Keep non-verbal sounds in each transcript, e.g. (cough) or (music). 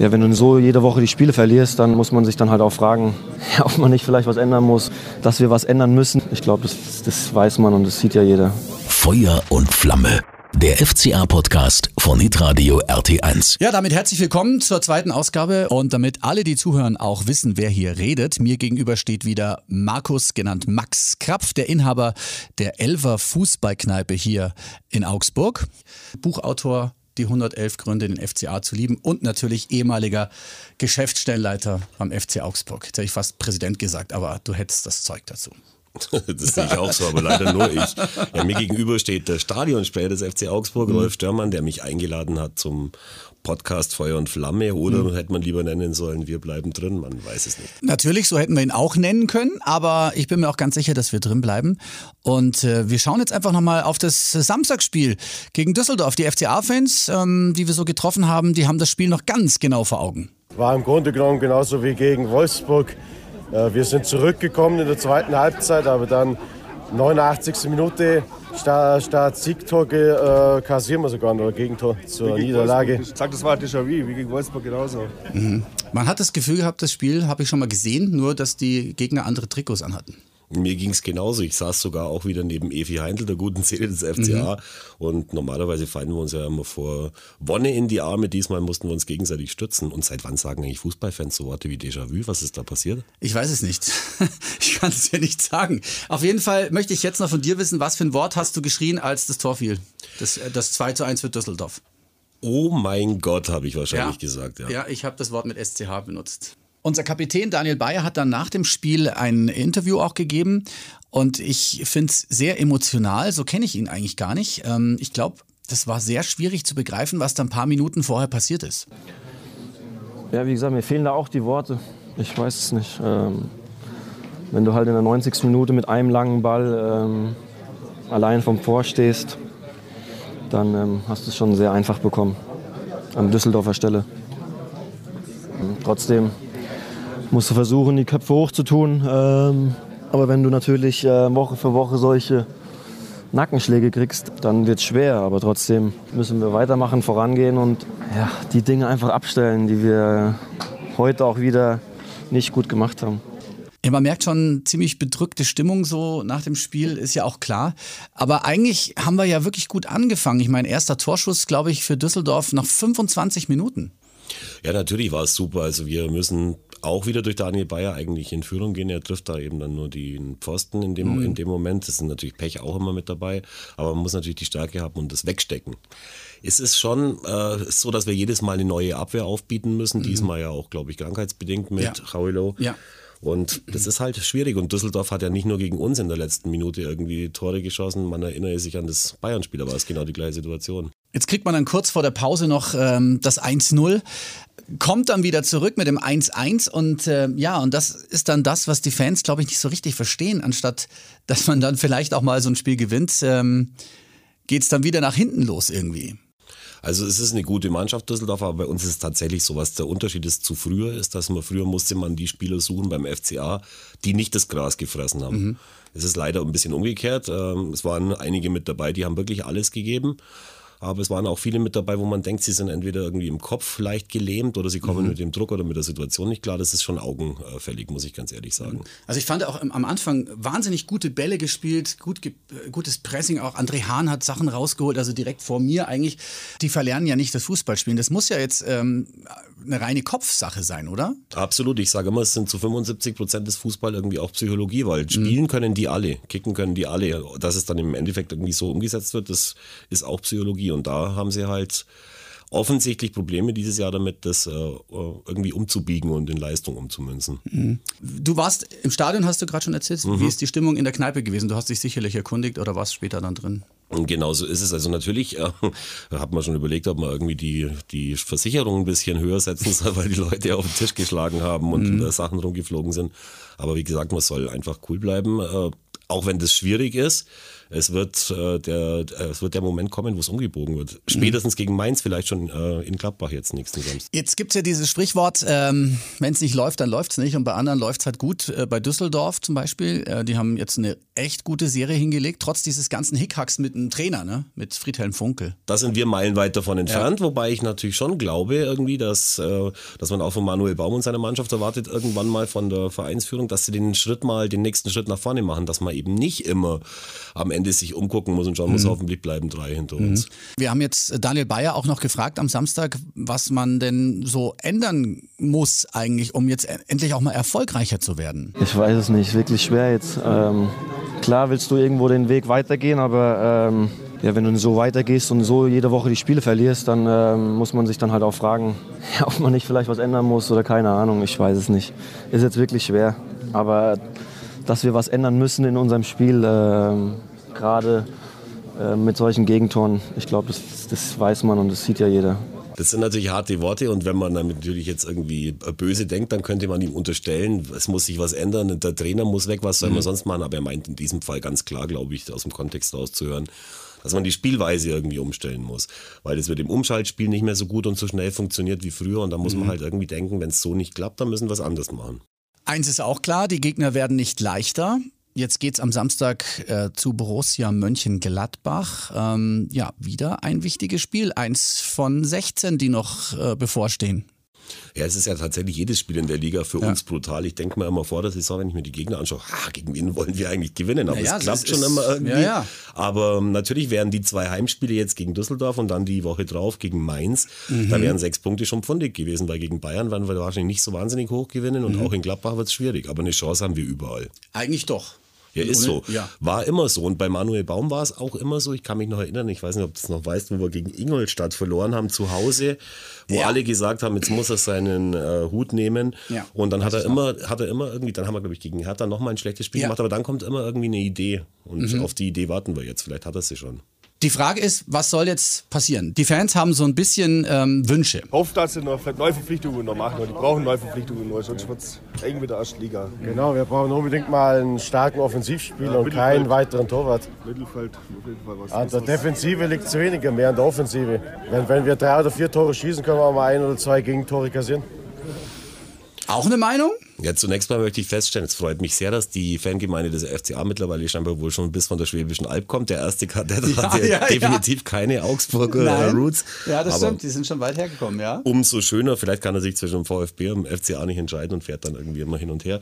Ja, wenn du so jede Woche die Spiele verlierst, dann muss man sich dann halt auch fragen, (laughs) ja, ob man nicht vielleicht was ändern muss, dass wir was ändern müssen. Ich glaube, das, das weiß man und das sieht ja jeder. Feuer und Flamme. Der FCA-Podcast von Hitradio RT1. Ja, damit herzlich willkommen zur zweiten Ausgabe und damit alle, die zuhören, auch wissen, wer hier redet. Mir gegenüber steht wieder Markus, genannt Max Krapf, der Inhaber der Elver Fußballkneipe hier in Augsburg. Buchautor, die 111 Gründe, den FCA zu lieben und natürlich ehemaliger Geschäftsstellenleiter beim FC Augsburg. Jetzt hätte ich fast Präsident gesagt, aber du hättest das Zeug dazu. (laughs) Das sehe ich auch so, aber leider nur ich. Ja, mir gegenüber steht der Stadionsprecher des FC Augsburg, Rolf Störmann, der mich eingeladen hat zum Podcast Feuer und Flamme. Oder mhm. hätte man lieber nennen sollen, wir bleiben drin, man weiß es nicht. Natürlich, so hätten wir ihn auch nennen können, aber ich bin mir auch ganz sicher, dass wir drin bleiben. Und äh, wir schauen jetzt einfach nochmal auf das Samstagsspiel gegen Düsseldorf. Die FCA-Fans, ähm, die wir so getroffen haben, die haben das Spiel noch ganz genau vor Augen. War im Grunde genommen genauso wie gegen Wolfsburg wir sind zurückgekommen in der zweiten Halbzeit, aber dann 89. Minute statt, statt Siegtor äh, kassieren wir sogar noch ein Gegentor zur Niederlage. Ich sag, das war Déjà-vu, wie gegen Wolfsburg genauso. Mhm. Man hat das Gefühl gehabt, das Spiel habe ich schon mal gesehen, nur dass die Gegner andere Trikots anhatten. Mir ging es genauso. Ich saß sogar auch wieder neben Evi Heindl, der guten Seele des FCA. Mhm. Und normalerweise fallen wir uns ja immer vor Wonne in die Arme. Diesmal mussten wir uns gegenseitig stützen. Und seit wann sagen eigentlich Fußballfans so Worte wie Déjà-vu? Was ist da passiert? Ich weiß es nicht. (laughs) ich kann es dir nicht sagen. Auf jeden Fall möchte ich jetzt noch von dir wissen, was für ein Wort hast du geschrien, als das Tor fiel? Das, äh, das 2 zu 1 für Düsseldorf. Oh mein Gott, habe ich wahrscheinlich ja. gesagt. Ja, ja ich habe das Wort mit SCH benutzt. Unser Kapitän Daniel Bayer hat dann nach dem Spiel ein Interview auch gegeben und ich finde es sehr emotional. So kenne ich ihn eigentlich gar nicht. Ähm, ich glaube, das war sehr schwierig zu begreifen, was da ein paar Minuten vorher passiert ist. Ja, wie gesagt, mir fehlen da auch die Worte. Ich weiß es nicht. Ähm, wenn du halt in der 90. Minute mit einem langen Ball ähm, allein vom Tor stehst, dann hast du es schon sehr einfach bekommen. An Düsseldorfer Stelle. Trotzdem musst du versuchen, die Köpfe hochzutun. Ähm, aber wenn du natürlich äh, Woche für Woche solche Nackenschläge kriegst, dann wird es schwer. Aber trotzdem müssen wir weitermachen, vorangehen und ja, die Dinge einfach abstellen, die wir heute auch wieder nicht gut gemacht haben. Ja, man merkt schon ziemlich bedrückte Stimmung so nach dem Spiel, ist ja auch klar. Aber eigentlich haben wir ja wirklich gut angefangen. Ich meine, erster Torschuss, glaube ich, für Düsseldorf nach 25 Minuten. Ja, natürlich war es super. Also wir müssen auch wieder durch Daniel Bayer eigentlich in Führung gehen. Er trifft da eben dann nur den Pfosten in dem, mhm. in dem Moment. Das ist natürlich Pech auch immer mit dabei. Aber man muss natürlich die Stärke haben und das wegstecken. Es ist schon äh, so, dass wir jedes Mal eine neue Abwehr aufbieten müssen. Mhm. Diesmal ja auch, glaube ich, krankheitsbedingt mit ja. Rauilo. Ja. Und das ist halt schwierig. Und Düsseldorf hat ja nicht nur gegen uns in der letzten Minute irgendwie Tore geschossen. Man erinnere sich an das Bayern-Spiel, war es genau die gleiche Situation. Jetzt kriegt man dann kurz vor der Pause noch ähm, das 1-0 kommt dann wieder zurück mit dem 1-1 und äh, ja, und das ist dann das, was die Fans, glaube ich, nicht so richtig verstehen, anstatt dass man dann vielleicht auch mal so ein Spiel gewinnt, ähm, geht es dann wieder nach hinten los irgendwie. Also es ist eine gute Mannschaft Düsseldorf, aber bei uns ist es tatsächlich so, was der Unterschied ist zu früher, ist, dass man früher musste man die Spieler suchen beim FCA, die nicht das Gras gefressen haben. Mhm. Es ist leider ein bisschen umgekehrt. Ähm, es waren einige mit dabei, die haben wirklich alles gegeben. Aber es waren auch viele mit dabei, wo man denkt, sie sind entweder irgendwie im Kopf leicht gelähmt oder sie kommen mhm. mit dem Druck oder mit der Situation nicht klar. Das ist schon augenfällig, muss ich ganz ehrlich sagen. Also ich fand auch am Anfang wahnsinnig gute Bälle gespielt, gut, gutes Pressing. Auch André Hahn hat Sachen rausgeholt, also direkt vor mir eigentlich. Die verlernen ja nicht das Fußballspielen. Das muss ja jetzt ähm, eine reine Kopfsache sein, oder? Absolut. Ich sage immer, es sind zu 75 Prozent des Fußball irgendwie auch Psychologie, weil mhm. spielen mhm. können die alle, kicken können die alle. Dass es dann im Endeffekt irgendwie so umgesetzt wird, das ist auch Psychologie. Und da haben sie halt offensichtlich Probleme dieses Jahr damit, das äh, irgendwie umzubiegen und in Leistung umzumünzen. Mhm. Du warst im Stadion, hast du gerade schon erzählt. Mhm. Wie ist die Stimmung in der Kneipe gewesen? Du hast dich sicherlich erkundigt oder warst später dann drin? Genau so ist es. Also natürlich äh, (laughs) hat man schon überlegt, ob man irgendwie die, die Versicherung ein bisschen höher setzen soll, (laughs) weil die Leute auf den Tisch geschlagen haben und mhm. Sachen rumgeflogen sind. Aber wie gesagt, man soll einfach cool bleiben, äh, auch wenn das schwierig ist. Es wird, äh, der, äh, es wird der Moment kommen, wo es umgebogen wird. Spätestens gegen Mainz, vielleicht schon äh, in Gladbach jetzt nächsten Samstag. Jetzt gibt es ja dieses Sprichwort, ähm, wenn es nicht läuft, dann läuft es nicht. Und bei anderen läuft es halt gut. Äh, bei Düsseldorf zum Beispiel, äh, die haben jetzt eine echt gute Serie hingelegt, trotz dieses ganzen Hickhacks mit dem Trainer, ne? mit Friedhelm Funkel. Da sind wir meilenweit davon entfernt, ja. wobei ich natürlich schon glaube irgendwie, dass, äh, dass man auch von Manuel Baum und seiner Mannschaft erwartet, irgendwann mal von der Vereinsführung, dass sie den Schritt mal, den nächsten Schritt nach vorne machen, dass man eben nicht immer am Ende sich umgucken muss und schauen muss, mhm. hoffentlich bleiben drei hinter uns. Mhm. Wir haben jetzt Daniel Bayer auch noch gefragt am Samstag, was man denn so ändern muss eigentlich, um jetzt endlich auch mal erfolgreicher zu werden. Ich weiß es nicht, wirklich schwer jetzt. Ähm, klar willst du irgendwo den Weg weitergehen, aber ähm, ja, wenn du so weitergehst und so jede Woche die Spiele verlierst, dann ähm, muss man sich dann halt auch fragen, ja, (laughs) ob man nicht vielleicht was ändern muss oder keine Ahnung, ich weiß es nicht. Ist jetzt wirklich schwer, aber dass wir was ändern müssen in unserem Spiel, äh, gerade äh, mit solchen Gegentoren. Ich glaube, das, das weiß man und das sieht ja jeder. Das sind natürlich harte Worte und wenn man damit natürlich jetzt irgendwie böse denkt, dann könnte man ihm unterstellen, es muss sich was ändern, der Trainer muss weg, was soll man mhm. sonst machen? Aber er meint in diesem Fall ganz klar, glaube ich, aus dem Kontext rauszuhören, dass man die Spielweise irgendwie umstellen muss. Weil es mit dem Umschaltspiel nicht mehr so gut und so schnell funktioniert wie früher und da muss mhm. man halt irgendwie denken, wenn es so nicht klappt, dann müssen wir was anderes machen. Eins ist auch klar, die Gegner werden nicht leichter. Jetzt geht es am Samstag äh, zu Borussia Mönchengladbach. Ähm, ja, wieder ein wichtiges Spiel. Eins von 16, die noch äh, bevorstehen. Ja, es ist ja tatsächlich jedes Spiel in der Liga für ja. uns brutal. Ich denke mir immer vor der Saison, wenn ich mir die Gegner anschaue, ha, gegen wen wollen wir eigentlich gewinnen? Aber ja, es klappt schon immer irgendwie. Ja, Aber ähm, natürlich wären die zwei Heimspiele jetzt gegen Düsseldorf und dann die Woche drauf gegen Mainz, mhm. da wären sechs Punkte schon pfundig gewesen, weil gegen Bayern werden wir wahrscheinlich nicht so wahnsinnig hoch gewinnen und mhm. auch in Gladbach wird es schwierig. Aber eine Chance haben wir überall. Eigentlich doch. Ja, ist so. Ja. War immer so. Und bei Manuel Baum war es auch immer so. Ich kann mich noch erinnern, ich weiß nicht, ob du es noch weißt, wo wir gegen Ingolstadt verloren haben zu Hause, wo ja. alle gesagt haben, jetzt muss er seinen äh, Hut nehmen. Ja. Und dann hat er immer, hat er immer irgendwie, dann haben wir, glaube ich, gegen Hertha nochmal ein schlechtes Spiel gemacht, aber dann kommt immer irgendwie eine Idee. Und mhm. auf die Idee warten wir jetzt. Vielleicht hat er sie schon. Die Frage ist, was soll jetzt passieren? Die Fans haben so ein bisschen ähm, Wünsche. Hofft, dass sie noch Neuverpflichtungen noch machen. Die brauchen Neuverpflichtungen nur, sonst wird es eng mit der Erstliga. Genau, wir brauchen unbedingt mal einen starken Offensivspieler ja, und keinen weiteren Torwart. Mittelfeld, auf jeden Fall was. An der Defensive liegt es weniger, mehr an der Offensive. Wenn, wenn wir drei oder vier Tore schießen, können wir auch mal ein oder zwei Gegentore kassieren. Auch eine Meinung? Ja, zunächst mal möchte ich feststellen, es freut mich sehr, dass die Fangemeinde des FCA mittlerweile scheinbar wohl schon bis von der Schwäbischen Alb kommt. Der erste Kadett ja, hatte ja, definitiv ja. keine Augsburger Nein. Roots. Ja, das stimmt, die sind schon weit hergekommen, ja. Umso schöner, vielleicht kann er sich zwischen dem VfB und dem FCA nicht entscheiden und fährt dann irgendwie immer hin und her.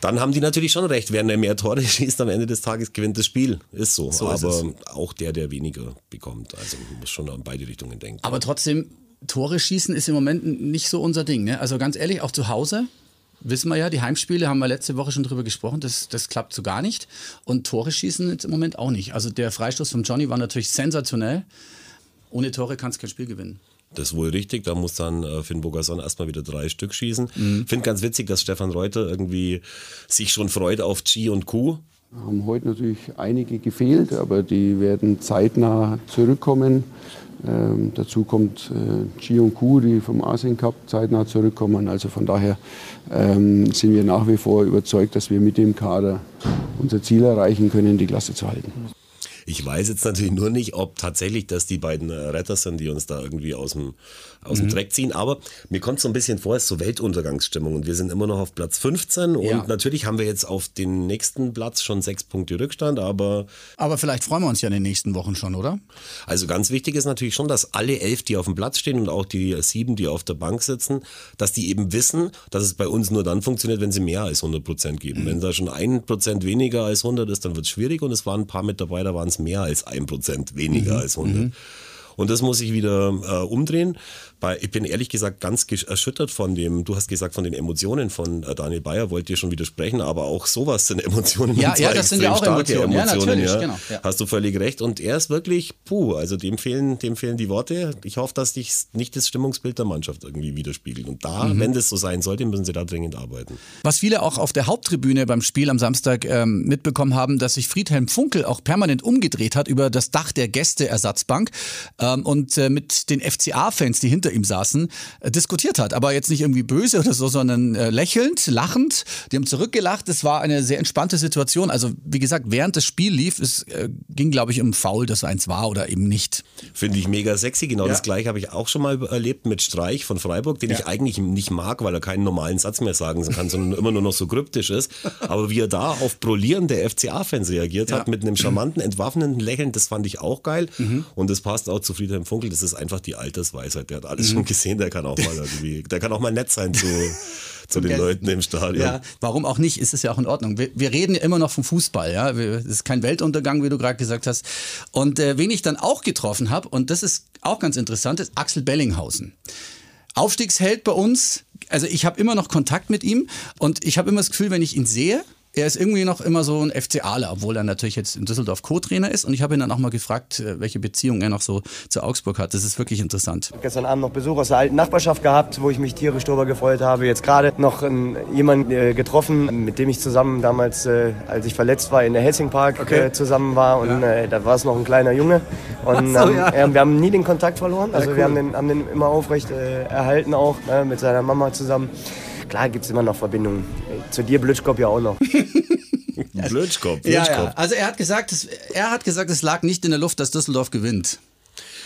Dann haben die natürlich schon recht, wer mehr Tore (laughs) schießt am Ende des Tages, gewinnt das Spiel. Ist so. so Aber ist auch der, der weniger bekommt. Also man muss schon an beide Richtungen denken. Aber trotzdem, Tore schießen ist im Moment nicht so unser Ding. Ne? Also ganz ehrlich, auch zu Hause wissen wir ja, die Heimspiele haben wir letzte Woche schon drüber gesprochen, das, das klappt so gar nicht. Und Tore schießen jetzt im Moment auch nicht. Also der Freistoß von Johnny war natürlich sensationell. Ohne Tore kannst du kein Spiel gewinnen. Das ist wohl richtig. Da muss dann äh, Finn Bogason erstmal wieder drei Stück schießen. Mhm. Finde ganz witzig, dass Stefan Reuter irgendwie sich schon freut auf G und Q. Haben heute natürlich einige gefehlt, aber die werden zeitnah zurückkommen. Ähm, dazu kommt äh, und Ku, die vom Asien Cup zeitnah zurückkommen. Also von daher ähm, sind wir nach wie vor überzeugt, dass wir mit dem Kader unser Ziel erreichen können, die Klasse zu halten. Ich weiß jetzt natürlich nur nicht, ob tatsächlich das die beiden Retter sind, die uns da irgendwie aus dem, aus dem mhm. Dreck ziehen. Aber mir kommt so ein bisschen vor, es ist so Weltuntergangsstimmung und wir sind immer noch auf Platz 15 und ja. natürlich haben wir jetzt auf den nächsten Platz schon sechs Punkte Rückstand, aber. Aber vielleicht freuen wir uns ja in den nächsten Wochen schon, oder? Also ganz wichtig ist natürlich schon, dass alle elf, die auf dem Platz stehen und auch die sieben, die auf der Bank sitzen, dass die eben wissen, dass es bei uns nur dann funktioniert, wenn sie mehr als 100 Prozent geben. Mhm. Wenn da schon ein Prozent weniger als 100 ist, dann wird es schwierig und es waren ein paar mit dabei, da waren es mehr als ein Prozent weniger mhm. als 100. Mhm. Und das muss ich wieder äh, umdrehen. Bei, ich bin ehrlich gesagt ganz erschüttert von dem, du hast gesagt, von den Emotionen von äh, Daniel Bayer, wollt ihr schon widersprechen, aber auch sowas sind Emotionen. Ja, ja das sind ja auch Emotionen. Emotionen ja, ja. Genau, ja. Hast du völlig recht. Und er ist wirklich, puh, also dem fehlen, dem fehlen die Worte. Ich hoffe, dass dich nicht das Stimmungsbild der Mannschaft irgendwie widerspiegelt. Und da, mhm. wenn das so sein sollte, müssen sie da dringend arbeiten. Was viele auch auf der Haupttribüne beim Spiel am Samstag ähm, mitbekommen haben, dass sich Friedhelm Funkel auch permanent umgedreht hat über das Dach der Gästeersatzbank. Äh, ähm, und äh, mit den FCA-Fans, die hinter ihm saßen, äh, diskutiert hat. Aber jetzt nicht irgendwie böse oder so, sondern äh, lächelnd, lachend. Die haben zurückgelacht. Es war eine sehr entspannte Situation. Also wie gesagt, während das Spiel lief, es äh, ging, glaube ich, um Foul, das eins war oder eben nicht. Finde ich mega sexy. Genau Ja. das gleiche habe ich auch schon mal erlebt mit Streich von Freiburg, den Ja. ich eigentlich nicht mag, weil er keinen normalen Satz mehr sagen kann, sondern immer nur noch so kryptisch ist. Aber wie er da auf Brolieren der FCA-Fans reagiert hat, Ja. mit einem charmanten, entwaffnenden Lächeln, das fand ich auch geil. Mhm. Und das passt auch zu Friedhelm Funkel. Das ist einfach die Altersweisheit. Der hat Mhm. alles schon gesehen. Der kann auch mal irgendwie, der kann auch mal nett sein zu, (laughs) zu den? Leuten im Stadion. Ja, warum auch nicht? Ist es ja auch in Ordnung. Wir, wir reden ja immer noch vom Fußball, ja. Es ist kein Weltuntergang, wie du gerade gesagt hast. Und äh, wen ich dann auch getroffen habe, und das ist auch ganz interessant, ist Axel Bellinghausen. Aufstiegsheld bei uns. Also ich habe immer noch Kontakt mit ihm und ich habe immer das Gefühl, wenn ich ihn sehe, er ist irgendwie noch immer so ein FCAler, obwohl er natürlich jetzt in Düsseldorf Co-Trainer ist. Und ich habe ihn dann auch mal gefragt, äh, welche Beziehung er noch so zu Augsburg hat. Das ist wirklich interessant. Gestern Abend noch Besuch aus der alten Nachbarschaft gehabt, wo ich mich tierisch drüber gefreut habe. Jetzt gerade noch ähm, jemanden äh, getroffen, mit dem ich zusammen damals, äh, als ich verletzt war, in der Hessingpark äh, zusammen war. Und äh, da war es noch ein kleiner Junge. Und so, ähm, ja. wir haben nie den Kontakt verloren. Also cool. wir haben den, haben den immer aufrecht erhalten auch, äh, mit seiner Mama zusammen. Klar gibt es immer noch Verbindungen. Zu dir Blödskop ja auch noch. (laughs) Blödskopf, Ja, Blödskopf. ja. Also er hat gesagt, es, er hat gesagt, es lag nicht in der Luft, dass Düsseldorf gewinnt.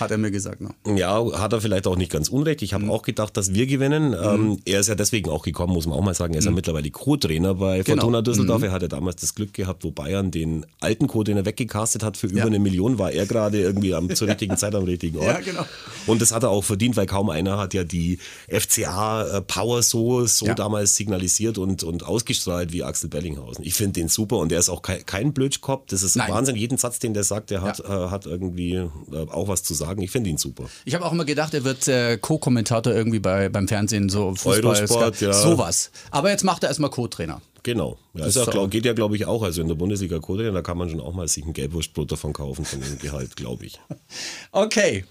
Hat er mir gesagt noch. Ja, hat er vielleicht auch nicht ganz unrecht. Ich Mhm. habe auch gedacht, dass wir gewinnen. Ähm, er ist ja deswegen auch gekommen, muss man auch mal sagen. Er ist ja mittlerweile Co-Trainer bei Mhm. Genau. Fortuna Düsseldorf. Er hatte damals das Glück gehabt, wo Bayern den alten Co-Trainer weggecastet hat für über Ja. eine Million, war er gerade irgendwie am, zur richtigen Zeit am richtigen (laughs) Ort. Ja, genau. Und das hat er auch verdient, weil kaum einer hat ja die FCA-Power so, so Ja. damals signalisiert und, und ausgestrahlt wie Axel Bellinghausen. Ich finde den super und er ist auch kein, kein Blödkopf. Das ist Nein. Wahnsinn. Jeden Satz, den der sagt, der hat, äh, hat irgendwie äh, auch was zu sagen. Ich finde ihn super. Ich habe auch immer gedacht, er wird äh, Co-Kommentator irgendwie bei, beim Fernsehen, so Fußball, Eurosport, ja. sowas. Aber jetzt macht er erstmal Co-Trainer. Genau. Ja, Das ist ist glaub, auch- geht ja, glaube ich, auch. Also in der Bundesliga Kohle, da kann man schon auch mal sich ein Gelbwurstbrot davon kaufen, von dem Gehalt, glaube ich. (laughs) Okay,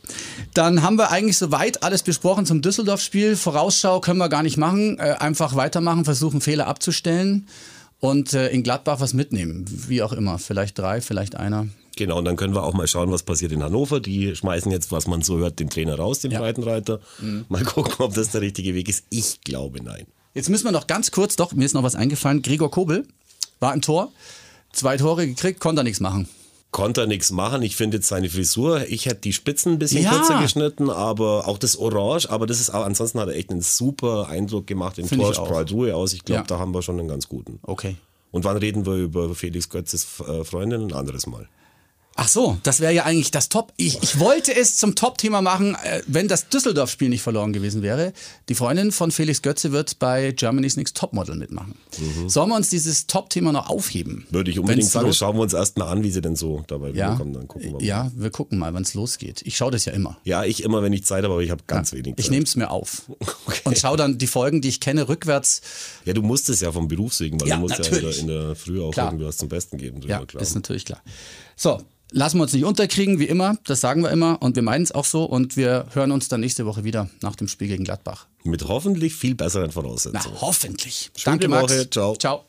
dann haben wir eigentlich soweit alles besprochen zum Düsseldorf-Spiel. Vorausschau können wir gar nicht machen. Äh, einfach weitermachen, versuchen Fehler abzustellen und äh, in Gladbach was mitnehmen. Wie auch immer. Vielleicht drei, vielleicht einer. Genau, und dann können wir auch mal schauen, was passiert in Hannover. Die schmeißen jetzt, was man so hört, den Trainer raus, den Ja. Mhm. Breitenreiter. Mal gucken, ob das der richtige Weg ist. Ich glaube nein. Jetzt müssen wir noch ganz kurz, doch, mir ist noch was eingefallen. Gregor Kobel war im Tor, zwei Tore gekriegt, konnte er nichts machen. Konnte er nichts machen. Ich finde jetzt seine Frisur, ich hätte die Spitzen ein bisschen Ja. kürzer geschnitten, aber auch das Orange, aber das ist auch, ansonsten hat er echt einen super Eindruck gemacht im Tor, strahlt Ruhe aus. Ich glaube, Ja. da haben wir schon einen ganz guten. Okay. Und wann reden wir über Felix Götzes äh, Freundin? Ein anderes Mal. Ach so, das wäre ja eigentlich das Top. Ich, ich wollte es zum Top-Thema machen, äh, wenn das Düsseldorf-Spiel nicht verloren gewesen wäre. Die Freundin von Felix Götze wird bei Germany's Next Topmodel mitmachen. Sollen wir uns dieses Top-Thema noch aufheben? Mhm. Würde ich unbedingt sagen. Schauen wir uns erst mal an, wie sie denn so dabei Ja, rüberkommen. Dann gucken wir mal. ja, wir gucken mal, wann es losgeht. Ich schaue das ja immer. Ja, ich immer, wenn ich Zeit habe, aber ich habe ganz wenig Zeit. Ich nehme es mir auf (laughs) und schaue dann die Folgen, die ich kenne, rückwärts. Ja, du musst es ja vom Beruf wegen, weil Ja, du musst natürlich. ja in der, in der Früh auch Klar. irgendwie was zum Besten geben. drüber, Ja, klar. ist natürlich klar. So, lassen wir uns nicht unterkriegen, wie immer. Das sagen wir immer und wir meinen es auch so. Und wir hören uns dann nächste Woche wieder nach dem Spiel gegen Gladbach. Mit hoffentlich viel besseren Na, Voraussetzungen. hoffentlich. Schöne Danke, Max. Woche. Ciao. Ciao.